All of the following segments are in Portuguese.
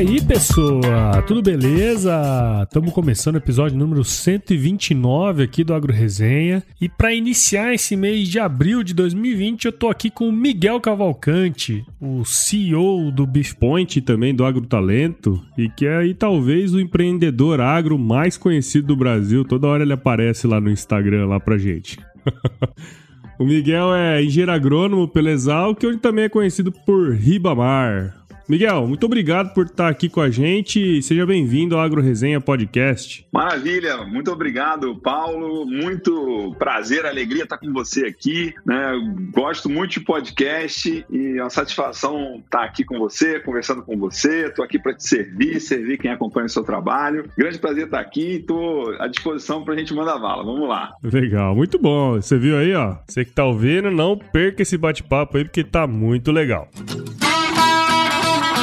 aí, pessoa? Tudo beleza? Estamos começando o episódio número 129 aqui do Agro Resenha. E para iniciar esse mês de abril de 2020, eu tô aqui com o Miguel Cavalcante, o CEO do Beefpoint e também do Agro Talento, e que é aí talvez o empreendedor agro mais conhecido do Brasil. Toda hora ele aparece lá no Instagram lá pra gente. o Miguel é engenheiro agrônomo pela Exal, que hoje também é conhecido por Ribamar. Miguel, muito obrigado por estar aqui com a gente. Seja bem-vindo ao Agro Resenha Podcast. Maravilha, muito obrigado, Paulo. Muito prazer, alegria estar com você aqui. Né? Gosto muito de podcast e é uma satisfação estar aqui com você, conversando com você. Estou aqui para te servir, servir quem acompanha o seu trabalho. Grande prazer estar aqui. Estou à disposição para a gente mandar bala. Vamos lá. Legal, muito bom. Você viu aí, ó? Você que está ouvindo, não perca esse bate-papo aí porque está muito legal.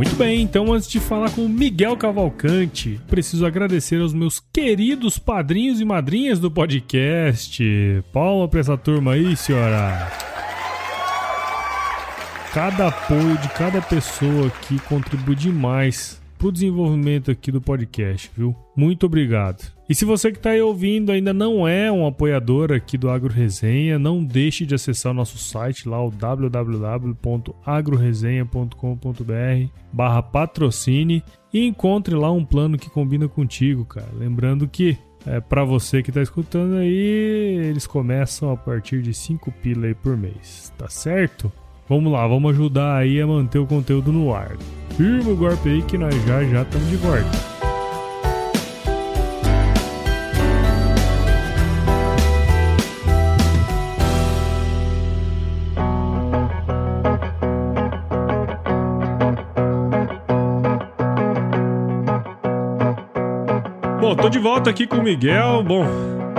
Muito bem, então antes de falar com o Miguel Cavalcante, preciso agradecer aos meus queridos padrinhos e madrinhas do podcast. Palma pra essa turma aí, senhora. Cada apoio de cada pessoa aqui contribui demais pro desenvolvimento aqui do podcast, viu? Muito obrigado. E se você que está aí ouvindo ainda não é um apoiador aqui do Agro Resenha, não deixe de acessar o nosso site lá, o www.agroresenha.com.br barra patrocine e encontre lá um plano que combina contigo, cara. Lembrando que é, para você que está escutando aí, eles começam a partir de 5 pila por mês, tá certo? Vamos lá, vamos ajudar aí a manter o conteúdo no ar. Firma o golpe aí que nós já já estamos de volta. Tô de volta aqui com o Miguel. Bom,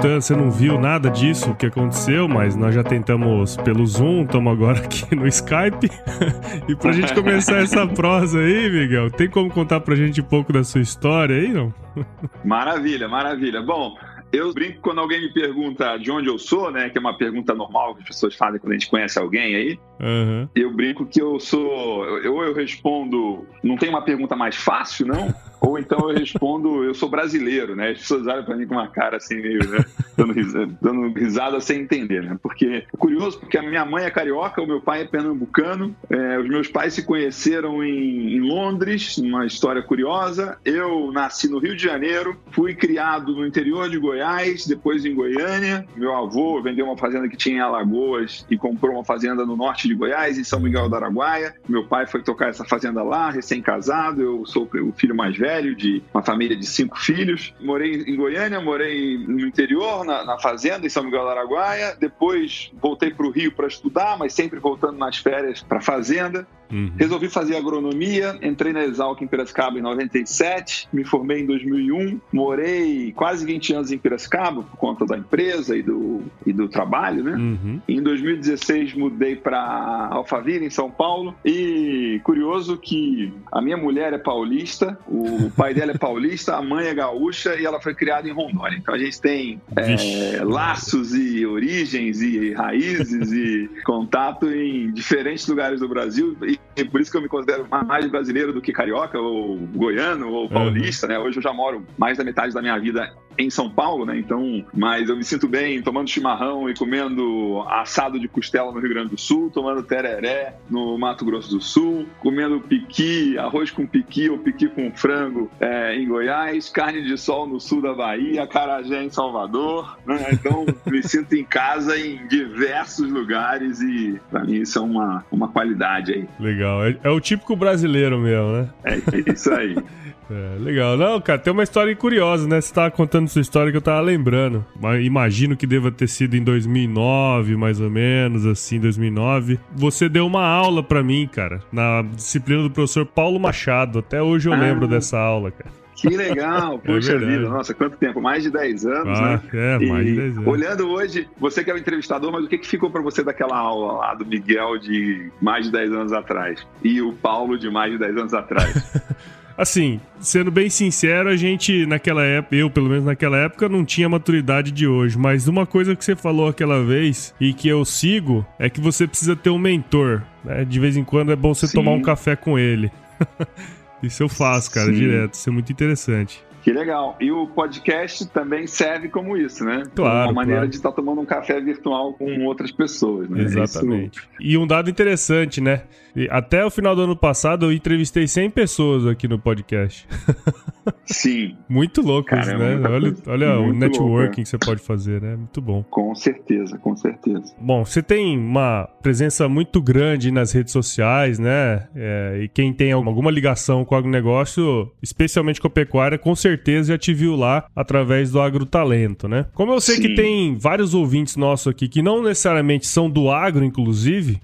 você não viu nada disso que aconteceu, mas nós já tentamos pelo Zoom, estamos agora aqui no Skype. e pra gente começar essa prosa aí, Miguel, tem como contar pra gente um pouco da sua história aí, não? maravilha, maravilha. Bom, eu brinco quando alguém me pergunta de onde eu sou, né? Que é uma pergunta normal que as pessoas fazem quando a gente conhece alguém aí. Uhum. Eu brinco que eu sou. Ou eu, eu respondo. Não tem uma pergunta mais fácil, não? Ou então eu respondo, eu sou brasileiro, né? As pessoas olham para mim com uma cara assim, meio, né? dando, risada, dando risada sem entender, né? Porque é curioso, porque a minha mãe é carioca, o meu pai é pernambucano, é, os meus pais se conheceram em, em Londres, uma história curiosa. Eu nasci no Rio de Janeiro, fui criado no interior de Goiás, depois em Goiânia. Meu avô vendeu uma fazenda que tinha em Alagoas e comprou uma fazenda no norte de Goiás, em São Miguel do Araguaia. Meu pai foi tocar essa fazenda lá, recém-casado, eu sou o filho mais velho velho, de uma família de cinco filhos. Morei em Goiânia, morei no interior, na, na fazenda, em São Miguel do Araguaia. Depois voltei para o Rio para estudar, mas sempre voltando nas férias para a fazenda. Uhum. Resolvi fazer agronomia, entrei na Exalc em Piracicaba em 97, me formei em 2001, morei quase 20 anos em Piracicaba por conta da empresa e do, e do trabalho, né? Uhum. Em 2016 mudei para Alphaville, em São Paulo, e curioso que a minha mulher é paulista, o pai dela é paulista, a mãe é gaúcha e ela foi criada em Rondônia. Então a gente tem é, laços e origens e raízes e contato em diferentes lugares do Brasil e por isso que eu me considero mais brasileiro do que carioca, ou goiano, ou paulista, uhum. né? Hoje eu já moro mais da metade da minha vida em São Paulo, né? Então, mas eu me sinto bem tomando chimarrão e comendo assado de costela no Rio Grande do Sul, tomando tereré no Mato Grosso do Sul, comendo piqui, arroz com piqui ou piqui com frango é, em Goiás, carne de sol no sul da Bahia, carajé em Salvador, né? Então, me sinto em casa em diversos lugares e para mim isso é uma, uma qualidade aí. Legal. É, é o típico brasileiro mesmo, né? É, é isso aí. É, legal. Não, cara, tem uma história curiosa, né? Você tava contando sua história que eu tava lembrando. Imagino que deva ter sido em 2009, mais ou menos, assim, 2009. Você deu uma aula para mim, cara, na disciplina do professor Paulo Machado. Até hoje eu ah. lembro dessa aula, cara. Que legal, poxa é vida, nossa, quanto tempo? Mais de 10 anos, ah, né? É, mais e, de 10 anos. Olhando hoje, você que é o entrevistador, mas o que, que ficou para você daquela aula lá do Miguel de mais de 10 anos atrás? E o Paulo de mais de 10 anos atrás? Assim, sendo bem sincero, a gente naquela época, eu pelo menos naquela época, não tinha maturidade de hoje. Mas uma coisa que você falou aquela vez e que eu sigo é que você precisa ter um mentor. Né? De vez em quando é bom você Sim. tomar um café com ele. Isso eu faço, cara, Sim. direto. Isso é muito interessante. Que legal. E o podcast também serve como isso, né? Claro. Uma maneira claro. de estar tomando um café virtual com outras pessoas, né? Exatamente. Isso... E um dado interessante, né? Até o final do ano passado eu entrevistei 100 pessoas aqui no podcast. Sim. Muito louco Cara, isso, né? Olha, olha o networking louco, é. que você pode fazer, né? Muito bom. Com certeza, com certeza. Bom, você tem uma presença muito grande nas redes sociais, né? É, e quem tem alguma ligação com o agronegócio, especialmente com a pecuária, com certeza já te viu lá através do agrotalento, né? Como eu sei Sim. que tem vários ouvintes nossos aqui que não necessariamente são do agro, inclusive,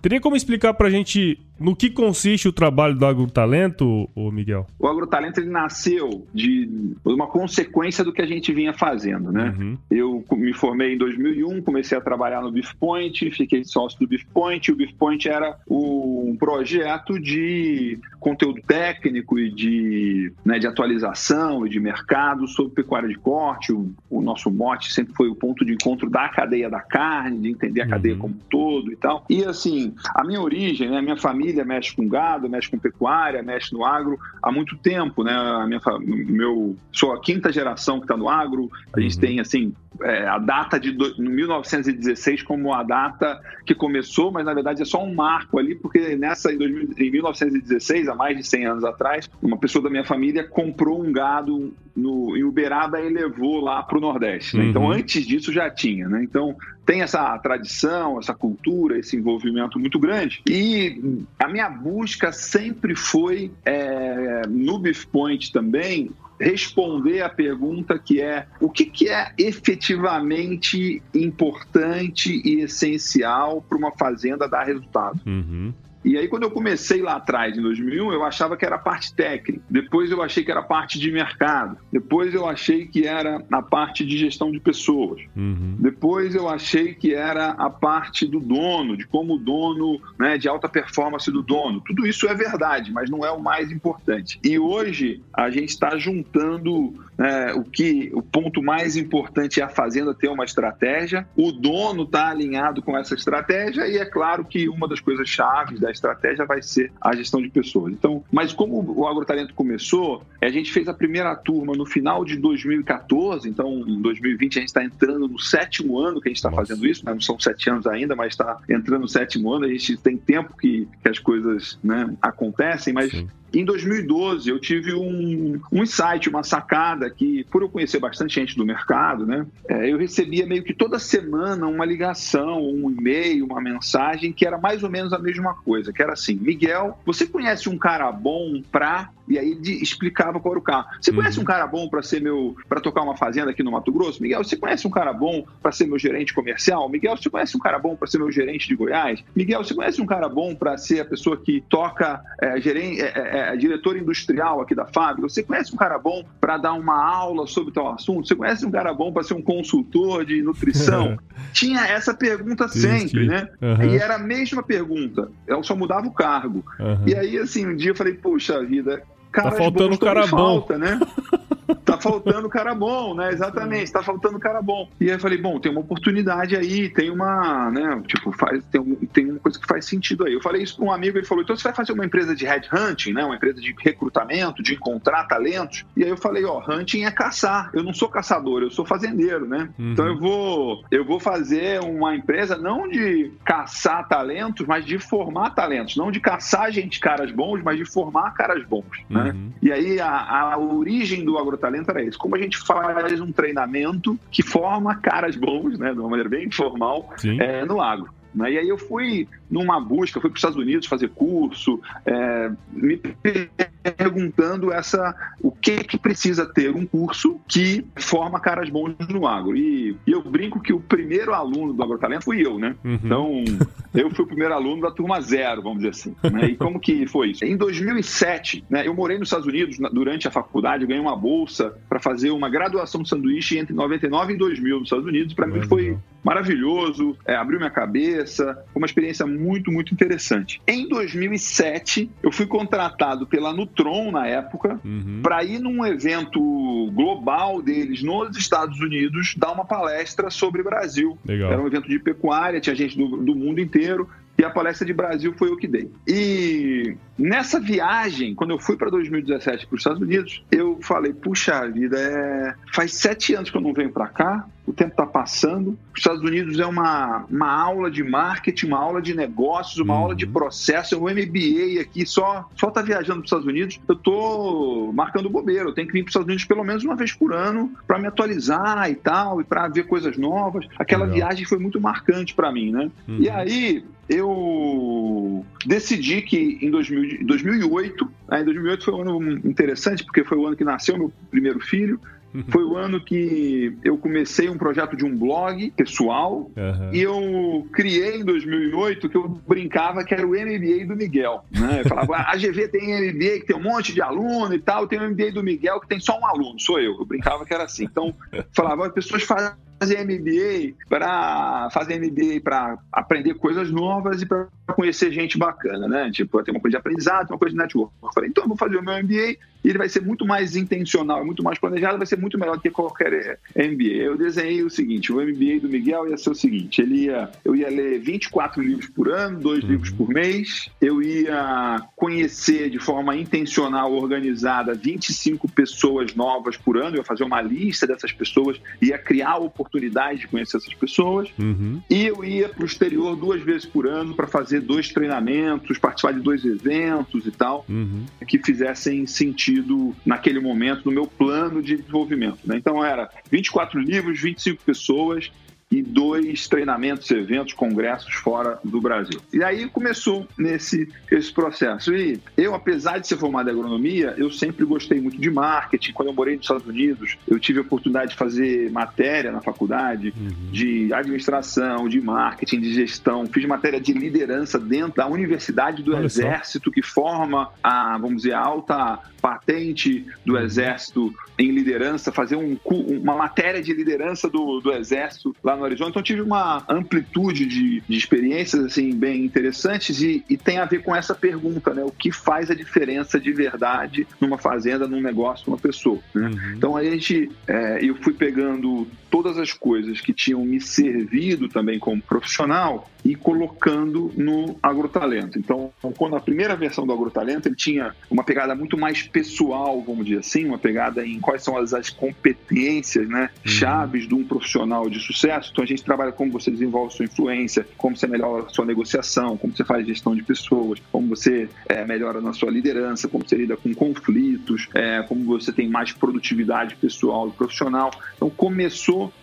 Teria como explicar pra gente no que consiste o trabalho do agrotalento, o Miguel? O agrotalento ele nasceu de uma consequência do que a gente vinha fazendo, né? Uhum. Eu me formei em 2001, comecei a trabalhar no Beef Point, fiquei sócio do Beef Point. O Beef Point era um projeto de conteúdo técnico e de, né, de atualização e de mercado sobre pecuária de corte. O, o, nosso mote sempre foi o ponto de encontro da cadeia da carne, de entender a uhum. cadeia como um todo e tal. E assim, a minha origem, né, a minha família família mexe com gado, mexe com pecuária, mexe no agro há muito tempo, né? A minha, meu, sou a quinta geração que está no agro. A gente uhum. tem assim é, a data de do, 1916 como a data que começou, mas na verdade é só um marco ali, porque nessa em, 2000, em 1916, há mais de 100 anos atrás, uma pessoa da minha família comprou um gado no, em Uberaba e levou lá para o Nordeste. Né? Então, uhum. Então antes disso já tinha, né? Então tem essa tradição, essa cultura, esse envolvimento muito grande. E a minha busca sempre foi, é, no Beef Point também, responder a pergunta que é o que, que é efetivamente importante e essencial para uma fazenda dar resultado. Uhum. E aí, quando eu comecei lá atrás, em 2001, eu achava que era a parte técnica. Depois eu achei que era a parte de mercado. Depois eu achei que era a parte de gestão de pessoas. Uhum. Depois eu achei que era a parte do dono, de como o dono, né, de alta performance do dono. Tudo isso é verdade, mas não é o mais importante. E hoje a gente está juntando é, o que o ponto mais importante é a fazenda ter uma estratégia, o dono está alinhado com essa estratégia e é claro que uma das coisas chaves da estratégia vai ser a gestão de pessoas. Então, mas como o agrotalento começou, a gente fez a primeira turma no final de 2014, então em 2020 a gente está entrando no sétimo ano que a gente está fazendo isso, né? não são sete anos ainda, mas está entrando no sétimo ano, a gente tem tempo que, que as coisas né, acontecem, mas Sim. Em 2012, eu tive um, um insight, uma sacada que, por eu conhecer bastante gente do mercado, né, é, eu recebia meio que toda semana uma ligação, um e-mail, uma mensagem que era mais ou menos a mesma coisa, que era assim, Miguel, você conhece um cara bom para e aí de, explicava qual era o carro. Você conhece uhum. um cara bom para ser meu para tocar uma fazenda aqui no Mato Grosso? Miguel, você conhece um cara bom para ser meu gerente comercial? Miguel, você conhece um cara bom para ser meu gerente de Goiás? Miguel, você conhece um cara bom para ser a pessoa que toca é, gerente, é, é, é, diretor industrial aqui da fábrica? Você conhece um cara bom para dar uma aula sobre tal assunto? Você conhece um cara bom para ser um consultor de nutrição? Tinha essa pergunta sempre, né? Uhum. E era a mesma pergunta. Eu só mudava o cargo. Uhum. E aí, assim, um dia eu falei, puxa vida, Tá faltando um cara bom. Falta, né? tá faltando cara bom, né? Exatamente, tá faltando cara bom. E aí eu falei, bom, tem uma oportunidade aí, tem uma, né? Tipo, faz, tem, um, tem uma coisa que faz sentido aí. Eu falei isso para um amigo, ele falou, então você vai fazer uma empresa de headhunting, né? Uma empresa de recrutamento, de encontrar talentos. E aí eu falei, ó, hunting é caçar. Eu não sou caçador, eu sou fazendeiro, né? Uhum. Então eu vou, eu vou fazer uma empresa não de caçar talentos, mas de formar talentos. Não de caçar gente caras bons, mas de formar caras bons, né? Uhum. E aí a, a origem do agrotalento era isso. Como a gente faz um treinamento que forma caras bons, né, de uma maneira bem informal, é, no agro. Né? E aí eu fui numa busca, fui para os Estados Unidos fazer curso, é, me perguntando essa, o que que precisa ter um curso que forma caras bons no agro. E, e eu brinco que o primeiro aluno do Agrotalento fui eu, né? Uhum. Então, eu fui o primeiro aluno da turma zero, vamos dizer assim. Né? E como que foi isso? Em 2007, né, eu morei nos Estados Unidos durante a faculdade, ganhei uma bolsa para fazer uma graduação de sanduíche entre 99 e 2000 nos Estados Unidos. Para mim foi maravilhoso, é, abriu minha cabeça, foi uma experiência muito, muito interessante. Em 2007, eu fui contratado pela Nutron na época uhum. para ir num evento global deles nos Estados Unidos dar uma palestra sobre Brasil. Legal. Era um evento de pecuária, tinha gente do, do mundo inteiro. E a palestra de Brasil foi o que dei. E nessa viagem, quando eu fui para 2017 para os Estados Unidos, eu falei: puxa vida, é... faz sete anos que eu não venho para cá, o tempo está passando. Os Estados Unidos é uma, uma aula de marketing, uma aula de negócios, uma uhum. aula de processo. É um MBA aqui, só só tá viajando para os Estados Unidos. Eu tô marcando bobeira. Eu tenho que vir para os Estados Unidos pelo menos uma vez por ano para me atualizar e tal, e para ver coisas novas. Aquela Legal. viagem foi muito marcante para mim, né? Uhum. E aí eu decidi que em 2000, 2008, né, em 2008 foi um ano interessante porque foi o ano que nasceu meu primeiro filho. Foi o ano que eu comecei um projeto de um blog pessoal uhum. e eu criei em 2008 que eu brincava que era o MBA do Miguel. Né? Eu falava, a GV tem MBA que tem um monte de aluno e tal, tem o MBA do Miguel que tem só um aluno, sou eu. Eu brincava que era assim. Então, falava, as pessoas fazem fazer MBA para fazer MBA para aprender coisas novas e para conhecer gente bacana, né? Tipo, tem uma coisa de aprendizado, uma coisa de network. Eu falei, então eu vou fazer o meu MBA e ele vai ser muito mais intencional, muito mais planejado, vai ser muito melhor do que qualquer MBA. Eu desenhei o seguinte, o MBA do Miguel ia ser o seguinte, ele ia, eu ia ler 24 livros por ano, dois uhum. livros por mês, eu ia conhecer de forma intencional, organizada, 25 pessoas novas por ano, eu ia fazer uma lista dessas pessoas, ia criar oportunidades oportunidade de conhecer essas pessoas. Uhum. E eu ia para o exterior duas vezes por ano para fazer dois treinamentos, participar de dois eventos e tal, uhum. que fizessem sentido naquele momento no meu plano de desenvolvimento. Né? Então era 24 livros, 25 pessoas e dois treinamentos, eventos, congressos fora do Brasil. E aí começou nesse esse processo. E eu, apesar de ser formado em agronomia, eu sempre gostei muito de marketing. Quando eu morei nos Estados Unidos, eu tive a oportunidade de fazer matéria na faculdade uhum. de administração, de marketing, de gestão. Fiz matéria de liderança dentro da Universidade do Olha Exército, só. que forma a, vamos dizer, a alta patente do uhum. Exército em liderança, fazer um, uma matéria de liderança do, do Exército lá no Arizona. Então tive uma amplitude de, de experiências assim bem interessantes e, e, tem a ver com essa pergunta, né? O que faz a diferença de verdade numa fazenda, num negócio, numa pessoa? Né? Uhum. Então aí a gente, é, eu fui pegando todas as coisas que tinham me servido também como profissional e colocando no agrotalento. Então, quando a primeira versão do agrotalento ele tinha uma pegada muito mais pessoal, vamos dizer assim, uma pegada em quais são as, as competências, né, uhum. chaves de um profissional de sucesso. Então, a gente trabalha como você desenvolve sua influência, como você melhora a sua negociação, como você faz gestão de pessoas, como você é, melhora na sua liderança, como você lida com conflitos, é, como você tem mais produtividade pessoal e profissional. Então,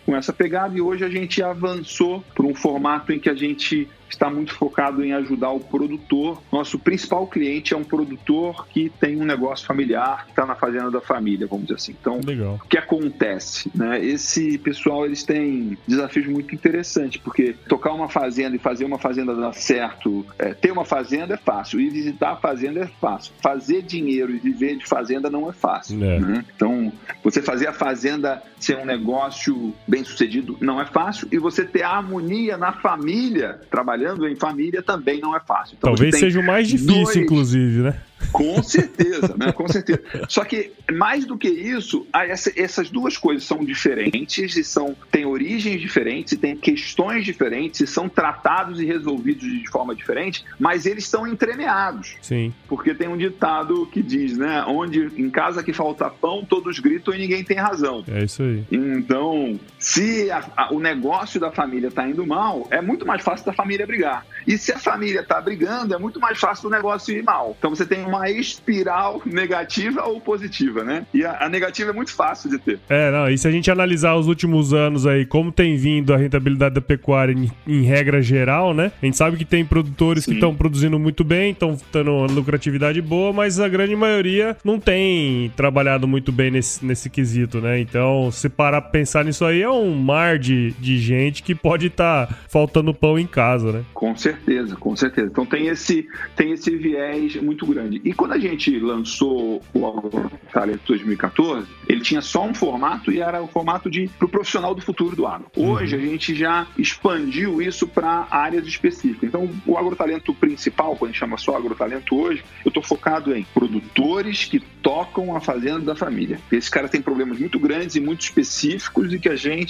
com essa pegada e hoje a gente avançou para um formato em que a gente está muito focado em ajudar o produtor. Nosso principal cliente é um produtor que tem um negócio familiar, que está na fazenda da família, vamos dizer assim. Então, Legal. o que acontece? Né? Esse pessoal eles têm desafios muito interessantes, porque tocar uma fazenda e fazer uma fazenda dar certo, é, ter uma fazenda é fácil, e visitar a fazenda é fácil. Fazer dinheiro e viver de fazenda não é fácil. É. Né? Então, você fazer a fazenda ser um negócio bem sucedido não é fácil, e você ter harmonia na família trabalhando trabalhando em família também não é fácil. Então, Talvez seja o mais difícil, dois... inclusive, né? Com certeza, né? Com certeza. Só que, mais do que isso, essas duas coisas são diferentes e são, têm origens diferentes e têm questões diferentes e são tratados e resolvidos de forma diferente, mas eles são entremeados. Sim. Porque tem um ditado que diz, né? Onde em casa que falta pão, todos gritam e ninguém tem razão. É isso aí. Então, se a, a, o negócio da família está indo mal, é muito mais fácil da família brigar. E se a família está brigando, é muito mais fácil o negócio ir mal. Então você tem uma espiral negativa ou positiva, né? E a, a negativa é muito fácil de ter. É, não, e se a gente analisar os últimos anos aí, como tem vindo a rentabilidade da pecuária em, em regra geral, né? A gente sabe que tem produtores Sim. que estão produzindo muito bem, estão tendo uma lucratividade boa, mas a grande maioria não tem trabalhado muito bem nesse, nesse quesito, né? Então, se parar pra pensar nisso aí, é um mar de, de gente que pode estar tá faltando pão em casa, né? Com certeza, com certeza. Então tem esse, tem esse viés muito grande. E quando a gente lançou o Talent 2014, ele tinha só um formato e era o formato de pro profissional do futuro do agro. Hoje uhum. a gente já expandiu isso para áreas específicas. Então, o agrotalento principal, quando a gente chama só agrotalento hoje, eu estou focado em produtores que tocam a fazenda da família. Esse cara tem problemas muito grandes e muito específicos e que a gente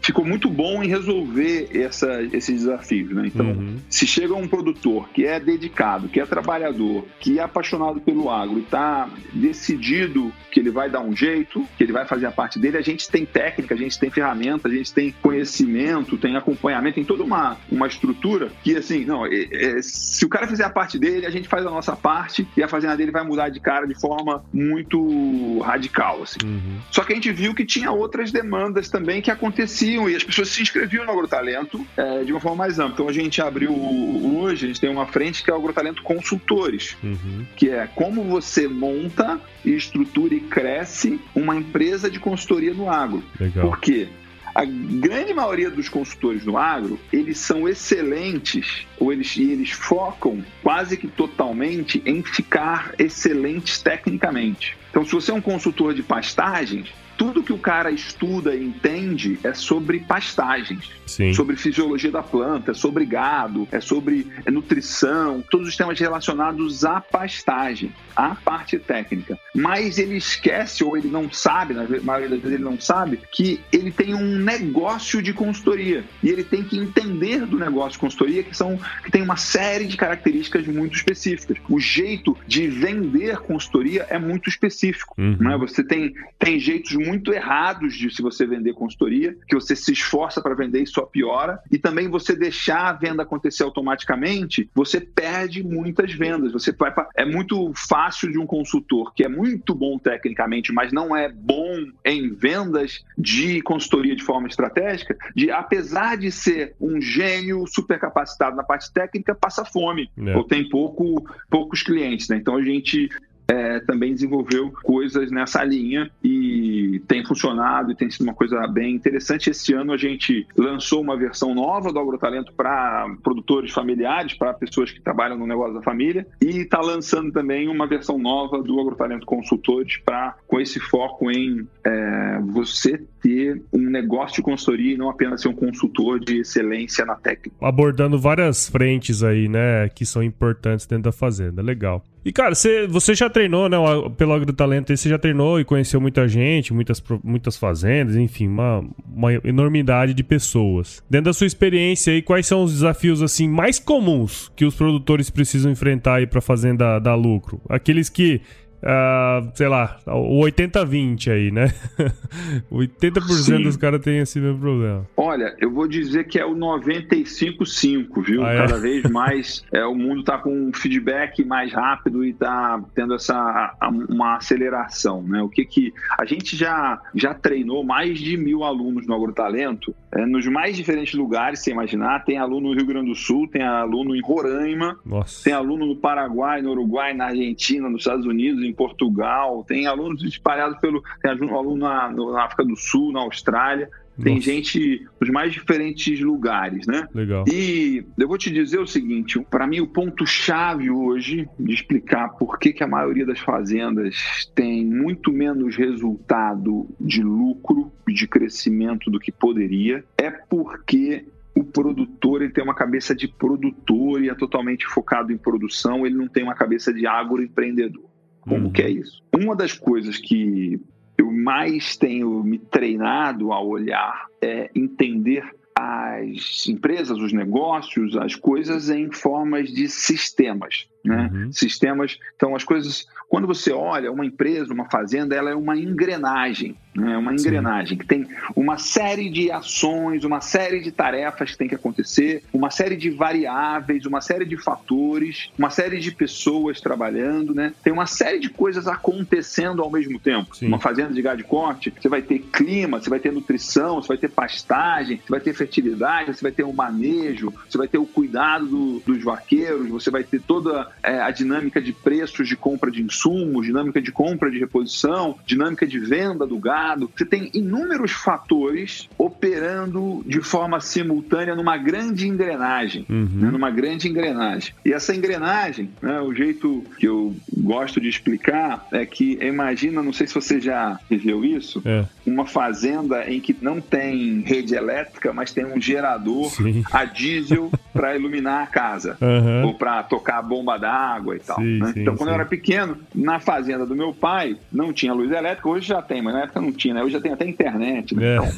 ficou muito bom em resolver essa, esses desafios. Né? Então, uhum. se chega um produtor que é dedicado, que é trabalhador, que é apaixonado pelo agro e está decidido que ele vai dar um jeito, que ele vai fazer a parte dele, a gente tem técnica, a gente tem ferramenta, a gente tem conhecimento, tem acompanhamento, tem toda uma, uma estrutura que, assim, não, é, é, se o cara fizer a parte dele, a gente faz a nossa parte e a fazenda dele vai mudar de cara de forma muito radical, assim. Uhum. Só que a gente viu que tinha outras demandas também que aconteciam e as pessoas se inscreviam no agrotalento é, de uma forma mais ampla. Então a gente abriu hoje, a gente tem uma frente que é o agrotalento consultores, uhum. que é como você monta, estrutura e cresce uma empresa de consultoria no agro. Legal. Por quê? A grande maioria dos consultores no agro, eles são excelentes, ou eles, eles focam quase que totalmente em ficar excelentes tecnicamente. Então, se você é um consultor de pastagens, tudo que o cara estuda e entende é sobre pastagens, Sim. sobre fisiologia da planta, é sobre gado, é sobre é nutrição, todos os temas relacionados à pastagem, à parte técnica. Mas ele esquece ou ele não sabe, na maioria das vezes ele não sabe, que ele tem um negócio de consultoria e ele tem que entender do negócio de consultoria que são que tem uma série de características muito específicas. O jeito de vender consultoria é muito específico, uhum. né? Você tem tem jeitos muito errados de se você vender consultoria, que você se esforça para vender e só piora, e também você deixar a venda acontecer automaticamente, você perde muitas vendas. Você vai pra... é muito fácil de um consultor que é muito bom tecnicamente, mas não é bom em vendas de consultoria de forma estratégica, de apesar de ser um gênio super capacitado na parte técnica, passa fome é. ou tem pouco, poucos clientes. Né? Então a gente é, também desenvolveu coisas nessa linha e tem funcionado e tem sido uma coisa bem interessante. Esse ano a gente lançou uma versão nova do AgroTalento para produtores familiares, para pessoas que trabalham no negócio da família, e está lançando também uma versão nova do AgroTalento Consultores para com esse foco em é, você ter um negócio de consultoria e não apenas ser um consultor de excelência na técnica. Abordando várias frentes aí, né, que são importantes dentro da fazenda. Legal. E, cara, você, você já treinou, né? Pelo AgroTalento, você já treinou e conheceu muita gente, muitas, muitas fazendas, enfim, uma, uma enormidade de pessoas. Dentro da sua experiência aí, quais são os desafios, assim, mais comuns que os produtores precisam enfrentar aí pra fazenda dar lucro? Aqueles que Uh, sei lá, o 80-20 aí, né? 80% Sim. dos caras têm esse mesmo problema. Olha, eu vou dizer que é o 95-5, viu? Ah, é? Cada vez mais é, o mundo está com um feedback mais rápido e está tendo essa uma aceleração, né? O que que a gente já já treinou mais de mil alunos no Agrotalento é, nos mais diferentes lugares, você imaginar. Tem aluno no Rio Grande do Sul, tem aluno em Roraima, Nossa. tem aluno no Paraguai, no Uruguai, na Argentina, nos Estados Unidos, em Portugal, tem alunos espalhados pelo. Tem aluno na, na África do Sul, na Austrália. Tem Nossa. gente dos mais diferentes lugares, né? Legal. E eu vou te dizer o seguinte: para mim, o ponto-chave hoje de explicar por que, que a maioria das fazendas tem muito menos resultado de lucro e de crescimento do que poderia é porque o produtor ele tem uma cabeça de produtor e é totalmente focado em produção, ele não tem uma cabeça de agroempreendedor. Como uhum. que é isso? Uma das coisas que eu mais tenho me treinado a olhar é entender as empresas, os negócios, as coisas em formas de sistemas. Né? Uhum. Sistemas. Então, as coisas. Quando você olha uma empresa, uma fazenda, ela é uma engrenagem. Né? Uma engrenagem Sim. que tem uma série de ações, uma série de tarefas que tem que acontecer, uma série de variáveis, uma série de fatores, uma série de pessoas trabalhando. Né? Tem uma série de coisas acontecendo ao mesmo tempo. Sim. Uma fazenda de gado de corte, você vai ter clima, você vai ter nutrição, você vai ter pastagem, você vai ter fertilidade, você vai ter o um manejo, você vai ter o cuidado do, dos vaqueiros, você vai ter toda é, a dinâmica de preços de compra de insumos, dinâmica de compra de reposição, dinâmica de venda do gado. Você tem inúmeros fatores operando de forma simultânea numa grande engrenagem, uhum. né, numa grande engrenagem. E essa engrenagem, né, o jeito que eu gosto de explicar é que imagina, não sei se você já viveu isso, é. uma fazenda em que não tem rede elétrica, mas tem um gerador Sim. a diesel para iluminar a casa uhum. ou para tocar a bomba d'água e tal. Sim, né? sim, então, quando sim. eu era pequeno, na fazenda do meu pai, não tinha luz elétrica, hoje já tem, mas na época não tinha, né? Hoje já tem até internet. Né? É. Então,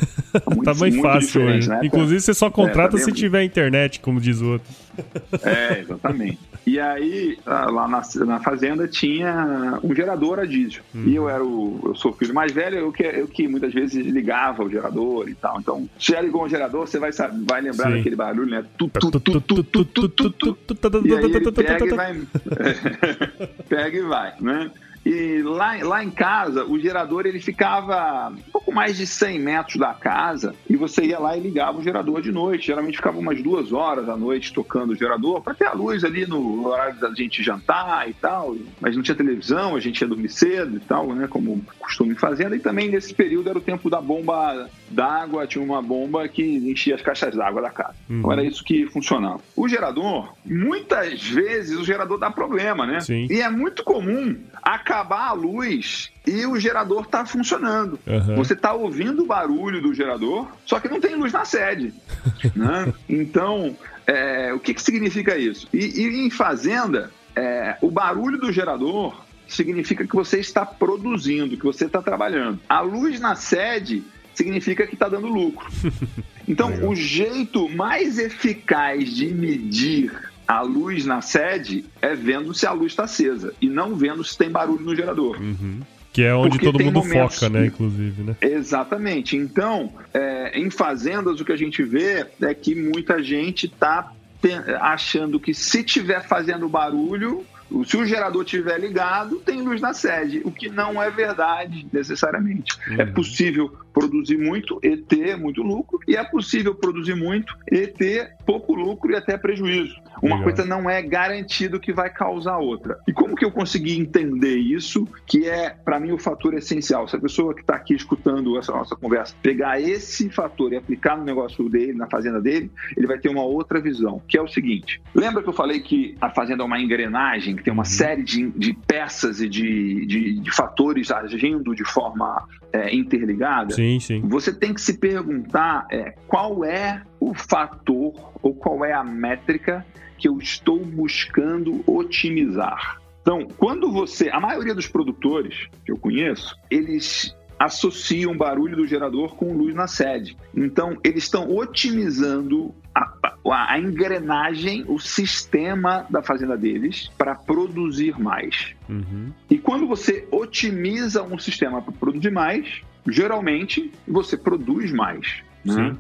tá, muito, tá mais fácil hoje. Né? Inclusive, você só contrata é, tá se tiver internet, como diz o outro. É, exatamente. E aí, lá na, na fazenda tinha um gerador a diesel. Hum. E eu era o. Eu sou o filho mais velho, eu que, eu que muitas vezes ligava o gerador e tal. Então, se já ligou um gerador, você vai, vai lembrar Sim. daquele barulho, né? Tu, tu, tu, tu, tu, tu, tu, tu, tu, e aí ele pega e vai. pega e vai, né? E lá, lá em casa, o gerador ele ficava pouco mais de 100 metros da casa e você ia lá e ligava o gerador de noite. Geralmente ficava umas duas horas à noite tocando o gerador para ter a luz ali no horário da gente jantar e tal. Mas não tinha televisão, a gente ia dormir cedo e tal, né? Como costume fazendo. E também nesse período era o tempo da bomba d'água, tinha uma bomba que enchia as caixas d'água da casa. Uhum. Então era isso que funcionava. O gerador, muitas vezes o gerador dá problema, né? Sim. E é muito comum acabar a luz e o gerador está funcionando. Uhum. Você está ouvindo o barulho do gerador, só que não tem luz na sede. né? Então, é, o que, que significa isso? E, e em fazenda, é, o barulho do gerador significa que você está produzindo, que você está trabalhando. A luz na sede significa que está dando lucro. Então, o jeito mais eficaz de medir a luz na sede é vendo se a luz está acesa e não vendo se tem barulho no gerador. Uhum. Que é onde Porque todo mundo foca, né? Inclusive, né? Exatamente. Então, é, em fazendas, o que a gente vê é que muita gente está achando que se tiver fazendo barulho, se o gerador estiver ligado, tem luz na sede, o que não é verdade necessariamente. É uhum. É possível produzir muito e ter muito lucro, e é possível produzir muito e ter pouco lucro e até prejuízo. Uma Legal. coisa não é garantido que vai causar outra. E como que eu consegui entender isso, que é, para mim, o fator essencial? Se a pessoa que está aqui escutando essa nossa conversa pegar esse fator e aplicar no negócio dele, na fazenda dele, ele vai ter uma outra visão, que é o seguinte. Lembra que eu falei que a fazenda é uma engrenagem, que tem uma uhum. série de, de peças e de, de, de fatores agindo de forma é, interligada? Sim, sim. Você tem que se perguntar é, qual é o fator ou qual é a métrica que eu estou buscando otimizar. Então, quando você. A maioria dos produtores que eu conheço, eles associam o barulho do gerador com luz na sede. Então, eles estão otimizando a, a, a engrenagem, o sistema da fazenda deles para produzir mais. Uhum. E quando você otimiza um sistema para produzir mais, geralmente você produz mais. Né?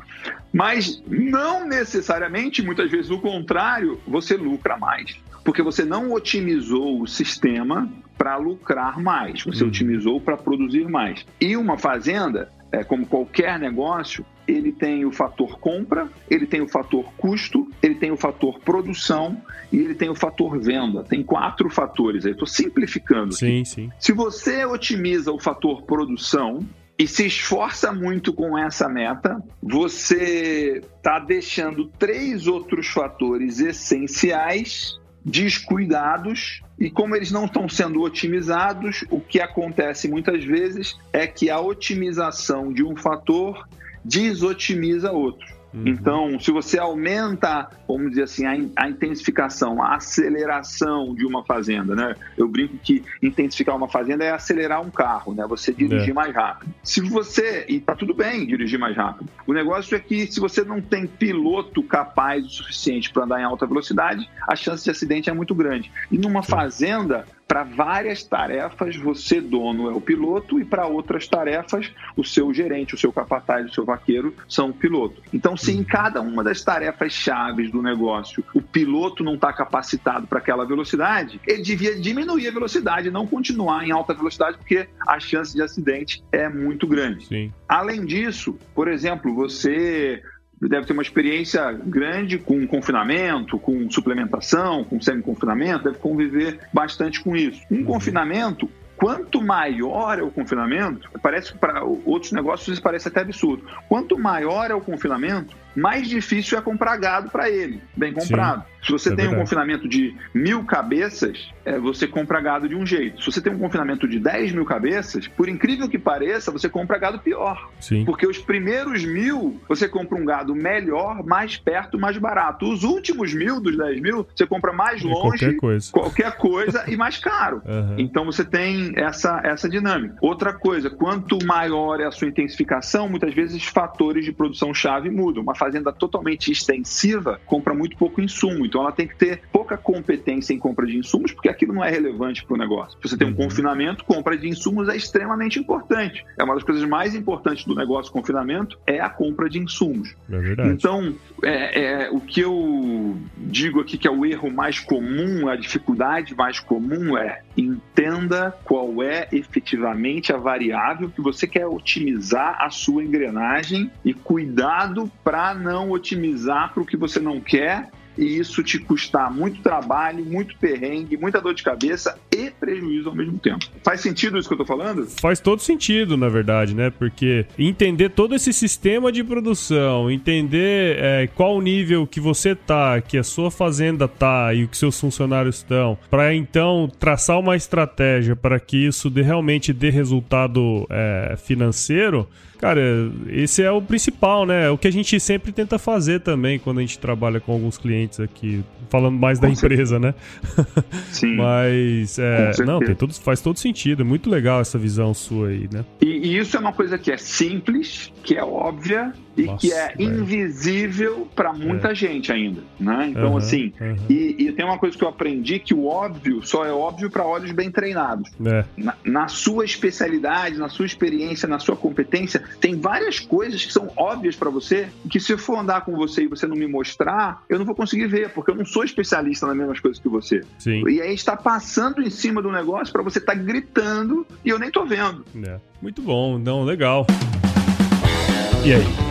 Mas não necessariamente, muitas vezes o contrário, você lucra mais. Porque você não otimizou o sistema para lucrar mais, você uhum. otimizou para produzir mais. E uma fazenda, é, como qualquer negócio, ele tem o fator compra, ele tem o fator custo, ele tem o fator produção e ele tem o fator venda. Tem quatro fatores aí. Estou simplificando. Sim, sim. Se você otimiza o fator produção, e se esforça muito com essa meta, você está deixando três outros fatores essenciais descuidados e como eles não estão sendo otimizados, o que acontece muitas vezes é que a otimização de um fator desotimiza outro. Uhum. Então, se você aumenta, vamos dizer assim, a, a, intensificação, a aceleração de uma fazenda, né? Eu brinco que intensificar uma fazenda é acelerar um carro, né? Você dirigir é. mais rápido. Se você, e tá tudo bem dirigir mais rápido, o negócio é que se você não tem piloto capaz o suficiente para andar em alta velocidade, a chance de acidente é muito grande. E numa Sim. fazenda, para várias tarefas, você, dono, é o piloto, e para outras tarefas, o seu gerente, o seu capataz, o seu vaqueiro são o piloto. Então, se em uhum. cada uma das tarefas chaves do negócio o piloto não está capacitado para aquela velocidade, ele devia diminuir a velocidade, não continuar em alta velocidade, porque a chance de acidente é muito grande. Sim. Além disso, por exemplo, você deve ter uma experiência grande com confinamento, com suplementação, com semi-confinamento, deve conviver bastante com isso. Um uhum. confinamento, quanto maior é o confinamento, parece que para outros negócios isso parece até absurdo. Quanto maior é o confinamento, mais difícil é comprar gado para ele, bem comprado. Sim. Se você é tem verdade. um confinamento de mil cabeças, é, você compra gado de um jeito. Se você tem um confinamento de 10 mil cabeças, por incrível que pareça, você compra gado pior. Sim. Porque os primeiros mil, você compra um gado melhor, mais perto, mais barato. Os últimos mil dos 10 mil, você compra mais longe, qualquer coisa, qualquer coisa e mais caro. Uhum. Então você tem essa, essa dinâmica. Outra coisa, quanto maior é a sua intensificação, muitas vezes fatores de produção-chave mudam. Uma fazenda totalmente extensiva compra muito pouco insumo. Então ela tem que ter pouca competência em compra de insumos, porque aquilo não é relevante para o negócio. Se você tem um uhum. confinamento, compra de insumos é extremamente importante. É uma das coisas mais importantes do negócio confinamento é a compra de insumos. É verdade. Então, é, é, o que eu digo aqui que é o erro mais comum, a dificuldade mais comum é entenda qual é efetivamente a variável que você quer otimizar a sua engrenagem e cuidado para não otimizar para o que você não quer e isso te custar muito trabalho, muito perrengue, muita dor de cabeça e prejuízo ao mesmo tempo. Faz sentido isso que eu tô falando? Faz todo sentido, na verdade, né? Porque entender todo esse sistema de produção, entender é, qual o nível que você tá, que a sua fazenda tá e o que seus funcionários estão, para então traçar uma estratégia para que isso dê, realmente dê resultado é, financeiro Cara, esse é o principal, né? É o que a gente sempre tenta fazer também quando a gente trabalha com alguns clientes aqui, falando mais com da empresa, né? Sim. Mas, é, não, tem todo, faz todo sentido. É muito legal essa visão sua aí, né? E, e isso é uma coisa que é simples, que é óbvia e Nossa, que é velho. invisível para muita é. gente ainda, né? Então, uhum, assim, uhum. E, e, tem uma coisa que eu aprendi que o óbvio só é óbvio para olhos bem treinados. É. Na, na sua especialidade, na sua experiência, na sua competência, tem várias coisas que são óbvias para você que se eu for andar com você e você não me mostrar, eu não vou conseguir ver, porque eu não sou especialista nas mesmas coisas que você. Sim. E aí a gente tá passando em cima do negócio para você estar tá gritando e eu nem tô vendo. É. Muito bom, não, legal. E aí,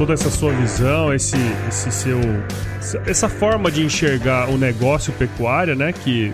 Toda essa sua visão, esse, esse seu, essa forma de enxergar o negócio pecuário, né? Que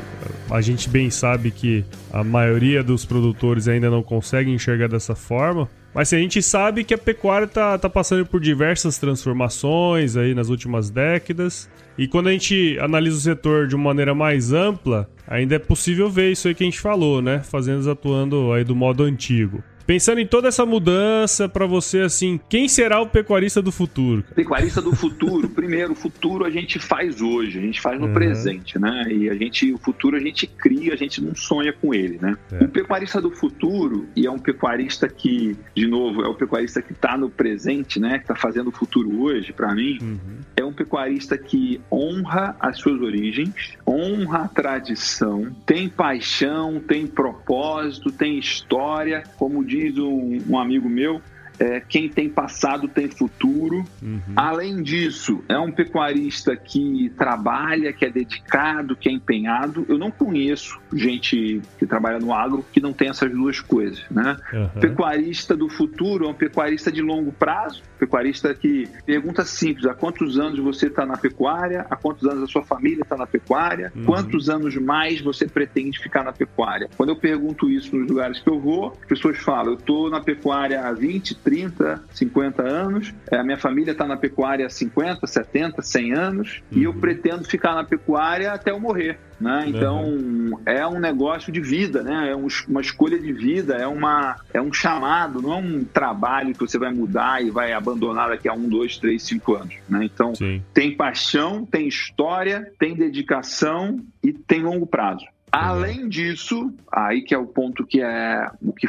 a gente bem sabe que a maioria dos produtores ainda não consegue enxergar dessa forma. Mas a gente sabe que a pecuária está tá passando por diversas transformações aí nas últimas décadas. E quando a gente analisa o setor de uma maneira mais ampla, ainda é possível ver isso aí que a gente falou, né? Fazendas atuando aí do modo antigo. Pensando em toda essa mudança para você, assim, quem será o pecuarista do futuro? Pecuarista do futuro, primeiro, o futuro a gente faz hoje, a gente faz no uhum. presente, né? E a gente, o futuro a gente cria, a gente não sonha com ele, né? É. O pecuarista do futuro, e é um pecuarista que, de novo, é o pecuarista que está no presente, né? Que está fazendo o futuro hoje, para mim, uhum. é um pecuarista que honra as suas origens, honra a tradição, tem paixão, tem propósito, tem história, como diz diz um, um amigo meu, é, quem tem passado tem futuro. Uhum. Além disso, é um pecuarista que trabalha, que é dedicado, que é empenhado. Eu não conheço gente que trabalha no agro que não tem essas duas coisas, né? Uhum. Pecuarista do futuro é um pecuarista de longo prazo, pecuarista que pergunta simples: há quantos anos você está na pecuária? Há quantos anos a sua família está na pecuária? Uhum. Quantos anos mais você pretende ficar na pecuária? Quando eu pergunto isso nos lugares que eu vou, as pessoas falam: eu estou na pecuária há 20, 30, 50 anos, a minha família está na pecuária há 50, 70, 100 anos uhum. e eu uhum. pretendo ficar na pecuária até eu morrer. Né? Então uhum. é um negócio de vida, né? é uma escolha de vida, é, uma, é um chamado, não é um trabalho que você vai mudar e vai abandonar daqui a um, dois, três, cinco anos. Né? Então Sim. tem paixão, tem história, tem dedicação e tem longo prazo. Além disso, aí que é o ponto que é o que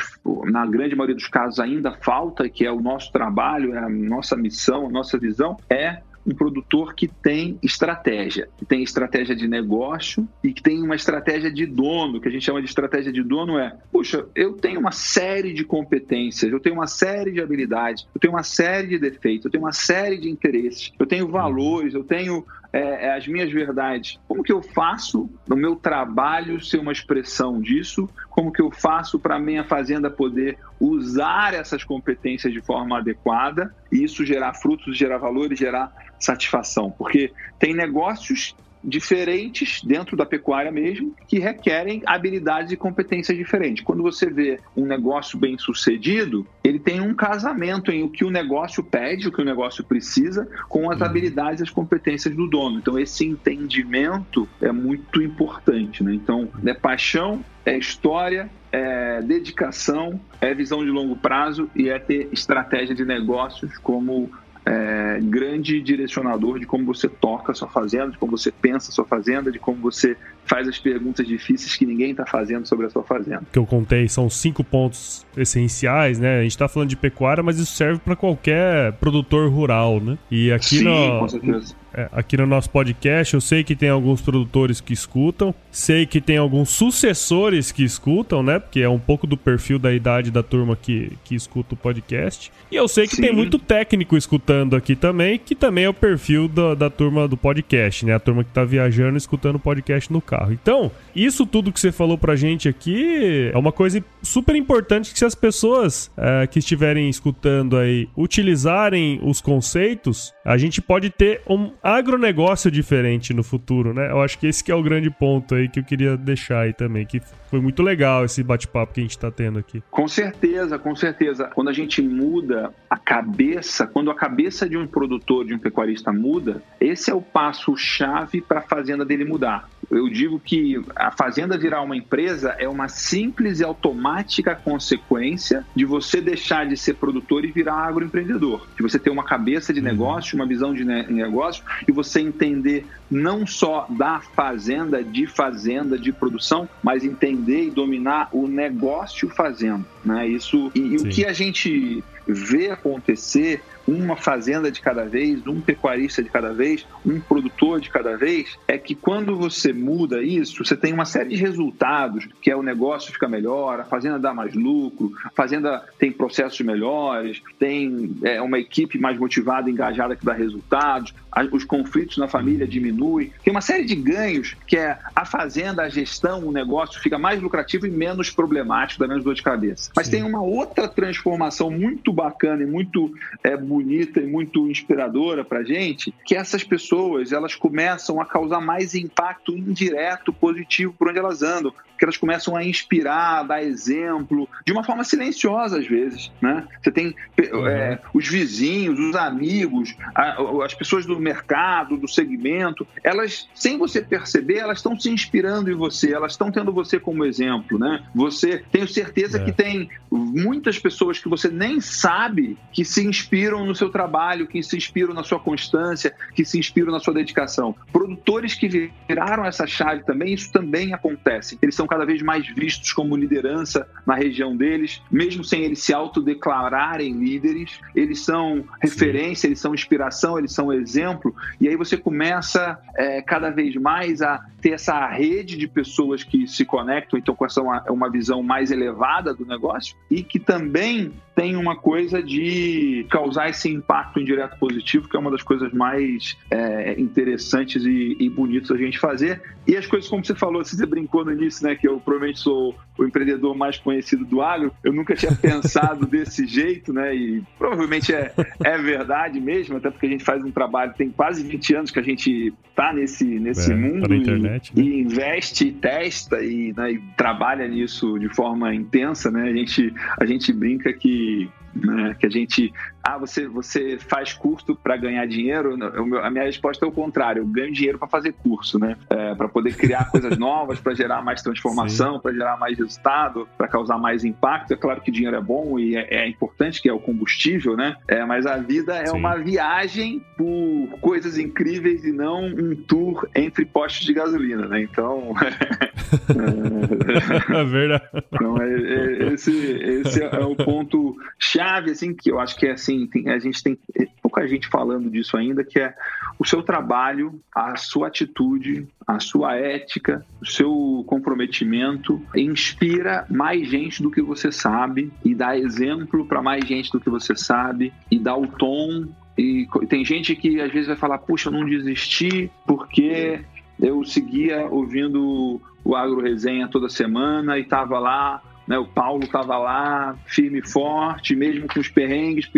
na grande maioria dos casos ainda falta, que é o nosso trabalho, é a nossa missão, a nossa visão, é um produtor que tem estratégia, que tem estratégia de negócio e que tem uma estratégia de dono, que a gente chama de estratégia de dono é, puxa, eu tenho uma série de competências, eu tenho uma série de habilidades, eu tenho uma série de defeitos, eu tenho uma série de interesses, eu tenho valores, eu tenho é, é, as minhas verdades. Como que eu faço no meu trabalho ser uma expressão disso? Como que eu faço para a minha fazenda poder usar essas competências de forma adequada e isso gerar frutos, gerar valores, gerar satisfação, porque tem negócios diferentes dentro da pecuária mesmo, que requerem habilidades e competências diferentes. Quando você vê um negócio bem sucedido, ele tem um casamento em o que o negócio pede, o que o negócio precisa, com as uhum. habilidades e as competências do dono. Então, esse entendimento é muito importante. Né? Então, é paixão, é história, é dedicação, é visão de longo prazo e é ter estratégia de negócios como é, grande direcionador de como você toca a sua fazenda, de como você pensa a sua fazenda, de como você faz as perguntas difíceis que ninguém está fazendo sobre a sua fazenda. Que eu contei são cinco pontos essenciais, né? A gente está falando de pecuária, mas isso serve para qualquer produtor rural, né? E aqui Sim, no, com certeza aqui no nosso podcast. Eu sei que tem alguns produtores que escutam, sei que tem alguns sucessores que escutam, né? Porque é um pouco do perfil da idade da turma que, que escuta o podcast. E eu sei que Sim. tem muito técnico escutando aqui também, que também é o perfil da, da turma do podcast, né? A turma que tá viajando escutando o podcast no carro. Então, isso tudo que você falou pra gente aqui é uma coisa super importante que se as pessoas é, que estiverem escutando aí utilizarem os conceitos, a gente pode ter um agronegócio diferente no futuro, né? Eu acho que esse que é o grande ponto aí que eu queria deixar aí também, que foi muito legal esse bate-papo que a gente está tendo aqui. Com certeza, com certeza. Quando a gente muda a cabeça, quando a cabeça de um produtor, de um pecuarista muda, esse é o passo-chave para a fazenda dele mudar. Eu digo que a fazenda virar uma empresa é uma simples e automática consequência de você deixar de ser produtor e virar agroempreendedor. De você ter uma cabeça de uhum. negócio, uma visão de negócio e você entender não só da fazenda, de fazenda, de produção, mas entender e dominar o negócio fazendo. Né? Isso, e, e o que a gente vê acontecer uma fazenda de cada vez, um pecuarista de cada vez, um produtor de cada vez, é que quando você muda isso, você tem uma série de resultados, que é o negócio fica melhor, a fazenda dá mais lucro, a fazenda tem processos melhores, tem é, uma equipe mais motivada, engajada que dá resultados, os conflitos na família diminuem, tem uma série de ganhos que é a fazenda, a gestão, o negócio fica mais lucrativo e menos problemático, dá menos dor de cabeça. Mas Sim. tem uma outra transformação muito bacana e muito é, bonita e muito inspiradora para gente, que essas pessoas elas começam a causar mais impacto indireto, positivo por onde elas andam que elas começam a inspirar, a dar exemplo, de uma forma silenciosa às vezes, né? Você tem uhum. é, os vizinhos, os amigos, a, as pessoas do mercado, do segmento, elas, sem você perceber, elas estão se inspirando em você, elas estão tendo você como exemplo, né? Você, tenho certeza é. que tem muitas pessoas que você nem sabe que se inspiram no seu trabalho, que se inspiram na sua constância, que se inspiram na sua dedicação. Produtores que viraram essa chave também, isso também acontece. Eles são cada vez mais vistos como liderança na região deles, mesmo sem eles se autodeclararem líderes, eles são referência, Sim. eles são inspiração, eles são exemplo, e aí você começa é, cada vez mais a ter essa rede de pessoas que se conectam, então com essa uma, uma visão mais elevada do negócio, e que também tem uma coisa coisa de causar esse impacto indireto positivo, que é uma das coisas mais é, interessantes e, e bonitas a gente fazer. E as coisas, como você falou, você brincou no início, né, que eu provavelmente sou o empreendedor mais conhecido do agro, eu nunca tinha pensado desse jeito, né, e provavelmente é, é verdade mesmo, até porque a gente faz um trabalho, tem quase 20 anos que a gente tá nesse, nesse é, mundo internet, e, né? e, investe, testa e, né, e trabalha nisso de forma intensa, né, a gente, a gente brinca que né? Que a gente, ah, você, você faz curso para ganhar dinheiro? a minha resposta é o contrário, eu ganho dinheiro para fazer curso, né? É, para poder criar coisas novas, para gerar mais transformação, para gerar mais resultado, para causar mais impacto. É claro que dinheiro é bom e é, é importante, que é o combustível, né? É, mas a vida é Sim. uma viagem por coisas incríveis e não um tour entre postos de gasolina, né? Então. é verdade. Então, é, é, esse, esse é o ponto chave, assim, que eu acho que é assim, tem, a gente tem pouca gente falando disso ainda, que é o seu trabalho, a sua atitude, a sua ética, o seu comprometimento inspira mais gente do que você sabe e dá exemplo para mais gente do que você sabe e dá o tom. E tem gente que às vezes vai falar, puxa, eu não desisti porque eu seguia ouvindo o Agro Resenha toda semana e estava lá né? O Paulo estava lá, firme e forte, mesmo com os perrengues.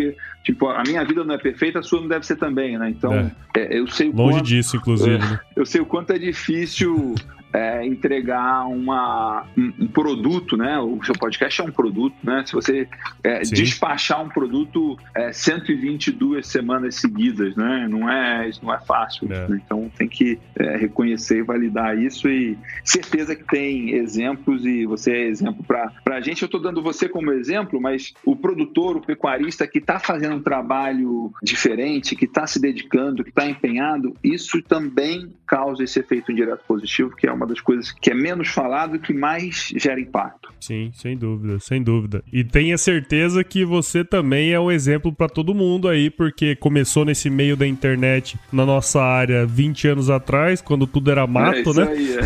Tipo, a minha vida não é perfeita, a sua não deve ser também, né? Então, é. É, eu sei o Longe quanto, disso, inclusive. Né? Eu sei o quanto é difícil é, entregar uma, um, um, produto, né? O seu podcast é um produto, né? Se você é, despachar um produto é, 122 semanas seguidas, né? Não é, isso não é fácil. É. Né? Então tem que é, reconhecer e validar isso e certeza que tem exemplos e você é exemplo para a gente. Eu estou dando você como exemplo, mas o produtor, o pecuarista que está fazendo um trabalho diferente, que está se dedicando, que está empenhado, isso também causa esse efeito indireto positivo, que é uma das coisas que é menos falado e que mais gera impacto. Sim, sem dúvida, sem dúvida. E tenha certeza que você também é um exemplo para todo mundo aí, porque começou nesse meio da internet na nossa área 20 anos atrás, quando tudo era mato, é né? Aí, é.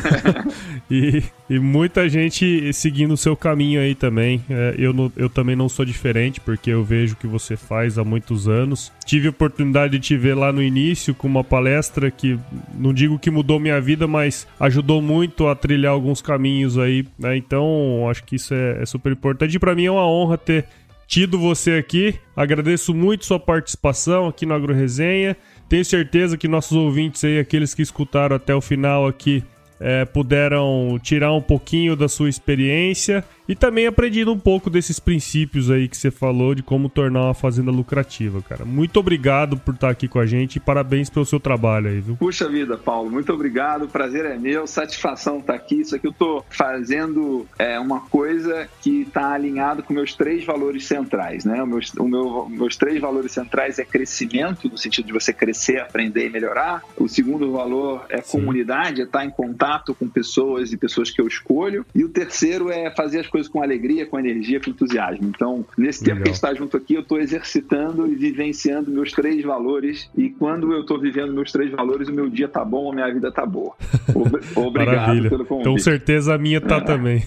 e, e muita gente seguindo o seu caminho aí também. É, eu, não, eu também não sou diferente, porque eu vejo o que você faz há muitos anos. Tive a oportunidade de te ver lá no início com uma palestra que não digo que mudou minha vida, mas ajudou muito a trilhar alguns caminhos aí. Né? Então, acho que isso é, é super importante. E para mim é uma honra ter tido você aqui. Agradeço muito sua participação aqui no Agro Resenha. Tenho certeza que nossos ouvintes aí, aqueles que escutaram até o final aqui, é, puderam tirar um pouquinho da sua experiência e também aprendido um pouco desses princípios aí que você falou de como tornar uma fazenda lucrativa, cara. Muito obrigado por estar aqui com a gente e parabéns pelo seu trabalho aí, viu? Puxa vida, Paulo, muito obrigado. O prazer é meu, satisfação estar aqui. Isso aqui eu tô fazendo é, uma coisa que está alinhado com meus três valores centrais, né? O meu, o meu, meus três valores centrais é crescimento, no sentido de você crescer, aprender e melhorar. O segundo valor é Sim. comunidade, é estar em contato com pessoas e pessoas que eu escolho. E o terceiro é fazer as coisas com alegria, com energia, com entusiasmo. Então, nesse Legal. tempo que a gente está junto aqui, eu estou exercitando e vivenciando meus três valores. E quando eu estou vivendo meus três valores, o meu dia tá bom, a minha vida tá boa. Obrigado Maravilha. pelo convite. Com certeza a minha tá é. também.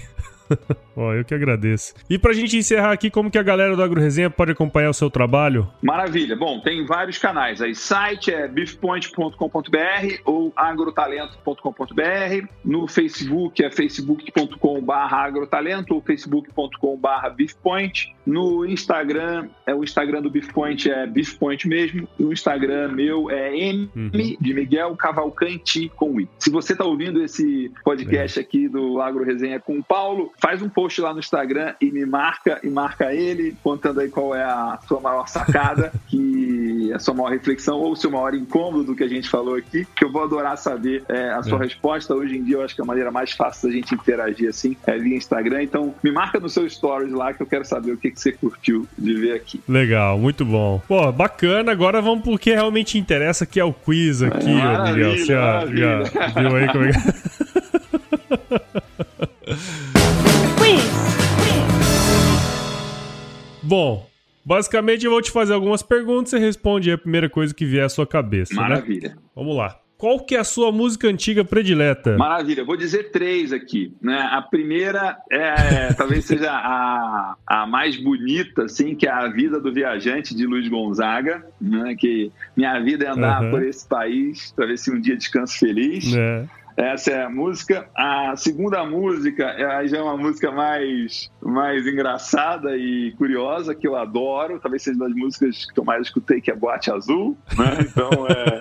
Ó, eu que agradeço. E pra gente encerrar aqui, como que a galera do Agro Resenha pode acompanhar o seu trabalho? Maravilha. Bom, tem vários canais aí. Site é beefpoint.com.br ou agrotalento.com.br. No Facebook é facebook.com.br agrotalento ou facebook.com.br beefpoint. No Instagram, é o Instagram do Beefpoint é Beefpoint mesmo. E o Instagram meu é M uhum. de Miguel Cavalcante com I. Se você tá ouvindo esse podcast é. aqui do Agro Resenha com o Paulo, faz um post lá no Instagram e me marca e marca ele, contando aí qual é a sua maior sacada, que é a sua maior reflexão ou o seu maior incômodo do que a gente falou aqui, que eu vou adorar saber é, a sua é. resposta. Hoje em dia eu acho que a maneira mais fácil da gente interagir assim é via Instagram. Então me marca no seu stories lá que eu quero saber o que, que você curtiu de ver aqui. Legal, muito bom. Pô, bacana. Agora vamos pro que realmente interessa, que é o quiz aqui, é, Miguel. Você já, já viu aí como é que... Bom, basicamente eu vou te fazer algumas perguntas e responde a primeira coisa que vier à sua cabeça. Né? Maravilha. Né? Vamos lá. qual que é a sua música antiga predileta? Maravilha, vou dizer três aqui. Né? A primeira é talvez seja a, a mais bonita, assim, que é a vida do viajante de Luiz Gonzaga, né? que minha vida é andar uhum. por esse país para ver se um dia descanso feliz. É. Essa é a música. A segunda música é, já é uma música mais, mais engraçada e curiosa, que eu adoro. Talvez seja uma das músicas que eu mais escutei, que é Boate Azul. Né? Então, é...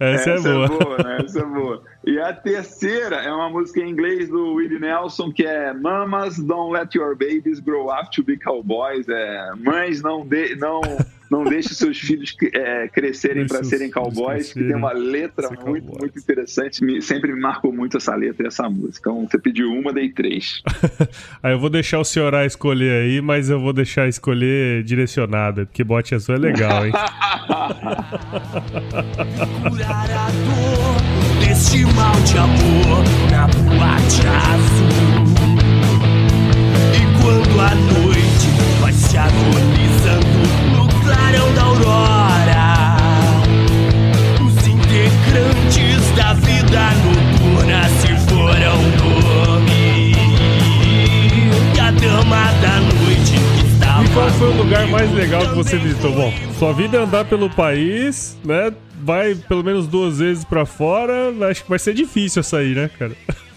Essa, é Essa é, boa. é boa. né? Essa é boa. E a terceira é uma música em inglês do Willie Nelson, que é Mamas Don't Let Your Babies Grow Up to Be Cowboys. É, mães não, de, não não deixe seus filhos é, crescerem para serem cowboys, que tem uma letra muito, muito interessante. Me, sempre me marcou muito essa letra e essa música. Então, você pediu uma, dei três. aí eu vou deixar o senhor a escolher aí, mas eu vou deixar escolher direcionada, porque bote azul é legal, hein? Curar a dor deste mal de amor na boate azul. E quando a noite vai se agonizando clarão da aurora. Os integrantes da vida noturna se foram dormir. E a dama da noite estava. E qual foi o lugar mais legal que você visitou? Bom, sua vida é andar pelo país, né? Vai pelo menos duas vezes para fora. Acho que vai ser difícil sair, né, cara?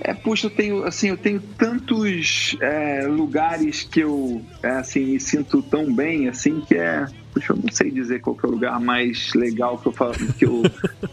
É, puxa, eu tenho, assim, eu tenho tantos é, lugares que eu, é, assim, me sinto tão bem, assim, que é... Puxa, eu não sei dizer qual é o lugar mais legal que eu, que eu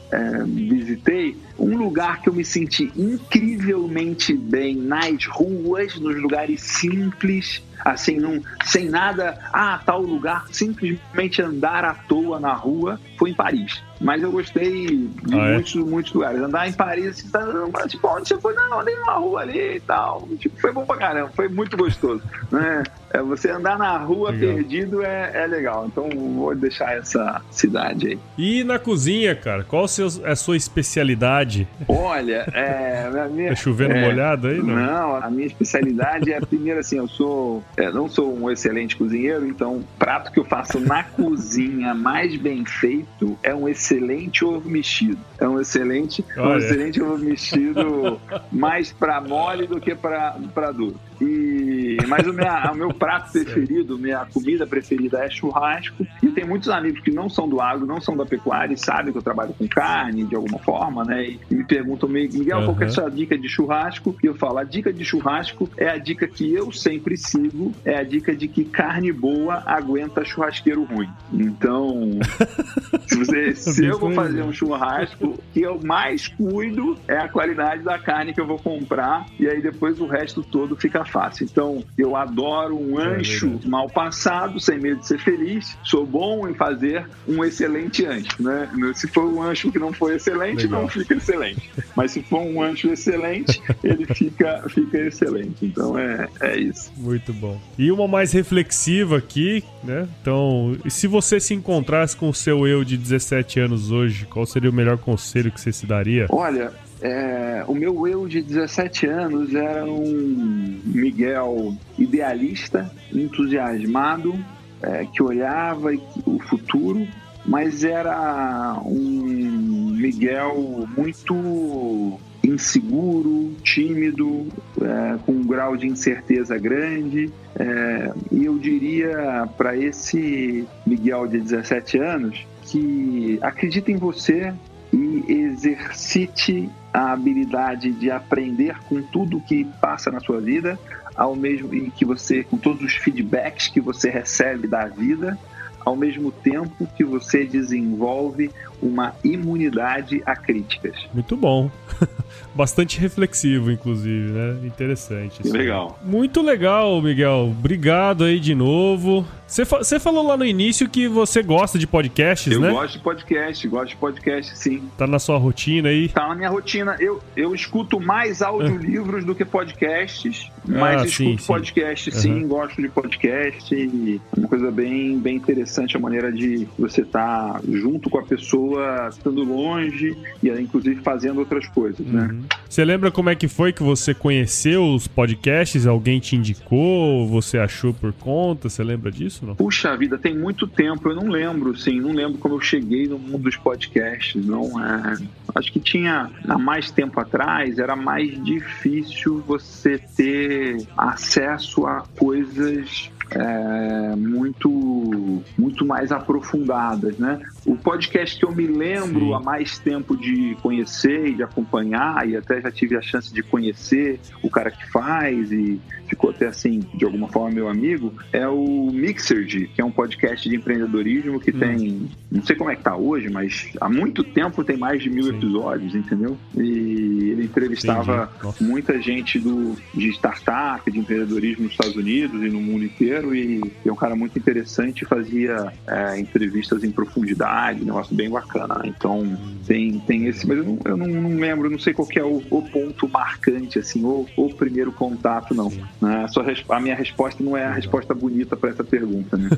é, visitei. Um lugar que eu me senti incrivelmente bem nas ruas, nos lugares simples, assim, num, sem nada, ah, tal lugar, simplesmente andar à toa na rua, foi em Paris. Mas eu gostei de ah, é? muitos, muitos lugares. Andar em Paris, assim, tá, tipo, onde você foi? Não, andei numa rua ali e tal. Tipo, foi bom pra caramba, foi muito gostoso. Né? É, você andar na rua legal. perdido é, é legal. Então vou deixar essa cidade aí. E na cozinha, cara, qual é a sua especialidade? Olha, é. A minha, tá chovendo é, molhado aí? Não? não, a minha especialidade é, primeiro assim, eu sou. É, não sou um excelente cozinheiro, então prato que eu faço na cozinha mais bem feito é um excelente ovo mexido. É um excelente, um excelente ovo mexido mais para mole do que para duro. E, mas o, minha, o meu prato preferido, minha comida preferida é churrasco. E tem muitos amigos que não são do agro, não são da pecuária e sabem que eu trabalho com carne de alguma forma, né? E, e me perguntam, Miguel, uhum. qual é a sua dica de churrasco? E eu falo, a dica de churrasco é a dica que eu sempre sigo, é a dica de que carne boa aguenta churrasqueiro ruim. Então, se, você, se eu vou fazer um churrasco, o que eu mais cuido é a qualidade da carne que eu vou comprar e aí depois o resto todo fica fácil. Então, eu adoro um é ancho é mal passado, sem medo de ser feliz. Sou bom em fazer um excelente ancho, né? Se for um ancho que não foi excelente, Legal. não fica excelente. Mas se for um ancho excelente, ele fica, fica excelente. Então, é, é isso. Muito bom. E uma mais reflexiva aqui, né? Então, se você se encontrasse com o seu eu de 17 anos hoje, qual seria o melhor conselho que você se daria? Olha, é, o meu eu de 17 anos era um Miguel idealista, entusiasmado, é, que olhava o futuro, mas era um Miguel muito inseguro, tímido, é, com um grau de incerteza grande. É, e eu diria para esse Miguel de 17 anos que acredita em você e exercite a habilidade de aprender com tudo que passa na sua vida, ao mesmo e que você com todos os feedbacks que você recebe da vida, ao mesmo tempo que você desenvolve uma imunidade a críticas. Muito bom. Bastante reflexivo, inclusive, né? Interessante. Isso. Legal. Muito legal, Miguel. Obrigado aí de novo. Você, fa falou lá no início que você gosta de podcasts, eu né? Eu gosto de podcast, gosto de podcast, sim. Tá na sua rotina aí? Tá na minha rotina. Eu, eu escuto mais audiolivros do que podcasts, mas ah, escuto sim, podcast, sim. sim. Gosto de podcast. E uma coisa bem, bem interessante a maneira de você estar tá junto com a pessoa, estando longe e inclusive fazendo outras coisas, né? Né? Você lembra como é que foi que você conheceu os podcasts? Alguém te indicou? Você achou por conta? Você lembra disso? Não? Puxa vida, tem muito tempo. Eu não lembro, sim. Não lembro como eu cheguei no mundo dos podcasts. Não é. Acho que tinha há mais tempo atrás era mais difícil você ter acesso a coisas é, muito, muito mais aprofundadas, né? O podcast que eu me lembro Sim. há mais tempo de conhecer e de acompanhar, e até já tive a chance de conhecer o cara que faz e ficou até assim, de alguma forma, meu amigo, é o Mixerd, que é um podcast de empreendedorismo que hum. tem, não sei como é que tá hoje, mas há muito tempo tem mais de mil Sim. episódios, entendeu? E ele entrevistava muita gente do, de startup, de empreendedorismo nos Estados Unidos e no mundo inteiro, e é um cara muito interessante, fazia é, entrevistas em profundidade, negócio bem bacana. Né? Então tem, tem esse, mas eu não, eu não, não lembro, não sei qual é o, o, ponto marcante, assim, ou o primeiro contato, não. Né? A, sua, a minha resposta não é a resposta bonita para essa pergunta, né?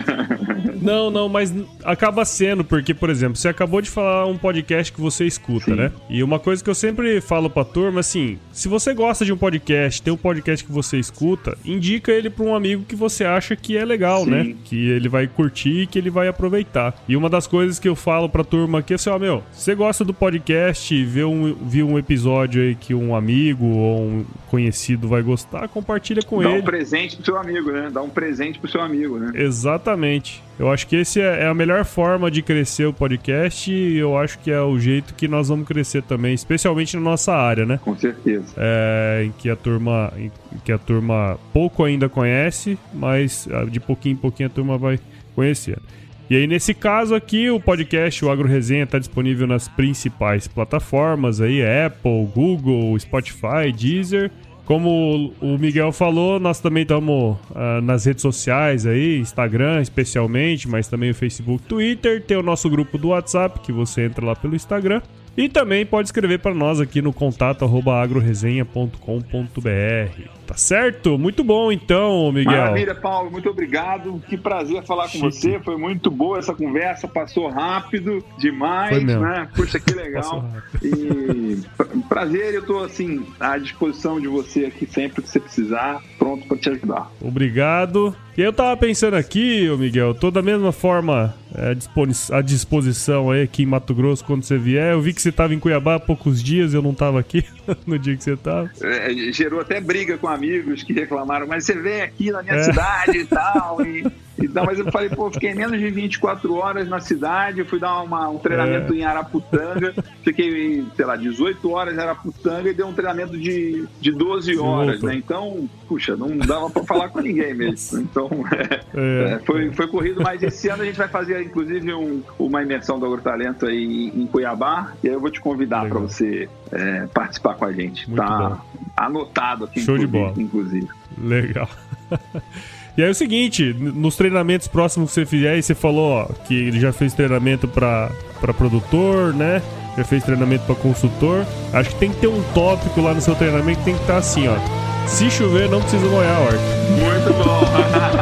não, não, mas acaba sendo, porque, por exemplo, você acabou de falar um podcast que você escuta, Sim. né? E uma coisa que eu sempre falo pra turma, assim, se você gosta de um podcast, tem um podcast que você escuta, indica ele pra um amigo que você acha que é legal, né? Sim. né? Que ele vai curtir e que ele vai aproveitar. E uma das coisas que eu falo pra turma aqui é assim, ó, meu, você gosta do podcast, vê um, viu um episódio aí que um amigo ou um conhecido vai gostar, compartilha com Dá ele. Dá um presente pro seu amigo, né? Dá um presente pro seu amigo, né? Exatamente. Eu acho que esse é, é a melhor forma de crescer o podcast e eu acho que é o jeito que nós vamos crescer também, especialmente na nossa área, né? Com certeza. É, em que a turma, que a turma pouco ainda conhece, mas ah, de pouquinho em pouquinho a turma vai conhecer. E aí, nesse caso aqui, o podcast, o Agro Resenha, está disponível nas principais plataformas aí, Apple, Google, Spotify, Deezer como o Miguel falou, nós também estamos uh, nas redes sociais aí, Instagram especialmente, mas também o Facebook, Twitter, tem o nosso grupo do WhatsApp, que você entra lá pelo Instagram. E também pode escrever para nós aqui no contato agroresenha.com.br. Tá certo? Muito bom então, Miguel. Maravilha, Paulo. Muito obrigado. Que prazer falar com você. Foi muito boa essa conversa. Passou rápido demais, né? Puxa, que legal. e prazer. Eu tô assim à disposição de você aqui sempre que você precisar, pronto para te ajudar. Obrigado. E eu tava pensando aqui, ô Miguel, tô da mesma forma é, à disposição aí aqui em Mato Grosso quando você vier. Eu vi que você tava em Cuiabá há poucos dias, eu não tava aqui no dia que você tava. É, gerou até briga com a amigos que reclamaram, mas você vem aqui na minha é. cidade e tal. E, então, mas eu falei, pô, fiquei menos de 24 horas na cidade, fui dar uma, um treinamento é. em Arapuçanga, fiquei, sei lá, 18 horas em Arapuçanga e dei um treinamento de, de 12 horas, né? Então, puxa, não dava para falar com ninguém mesmo. Então, é, é, foi, foi corrido, mas esse ano a gente vai fazer, inclusive, um, uma imersão do Agrotalento aí em Cuiabá, e aí eu vou te convidar para você é, participar com a gente. Muito tá bom. Anotado aqui, Show de bola. inclusive. Legal. E aí é o seguinte, nos treinamentos próximos que você fizer, aí você falou ó, que ele já fez treinamento para produtor, né? Já fez treinamento para consultor. Acho que tem que ter um tópico lá no seu treinamento que tem que estar tá assim, ó. Se chover, não precisa molhar a horta. Muito bom.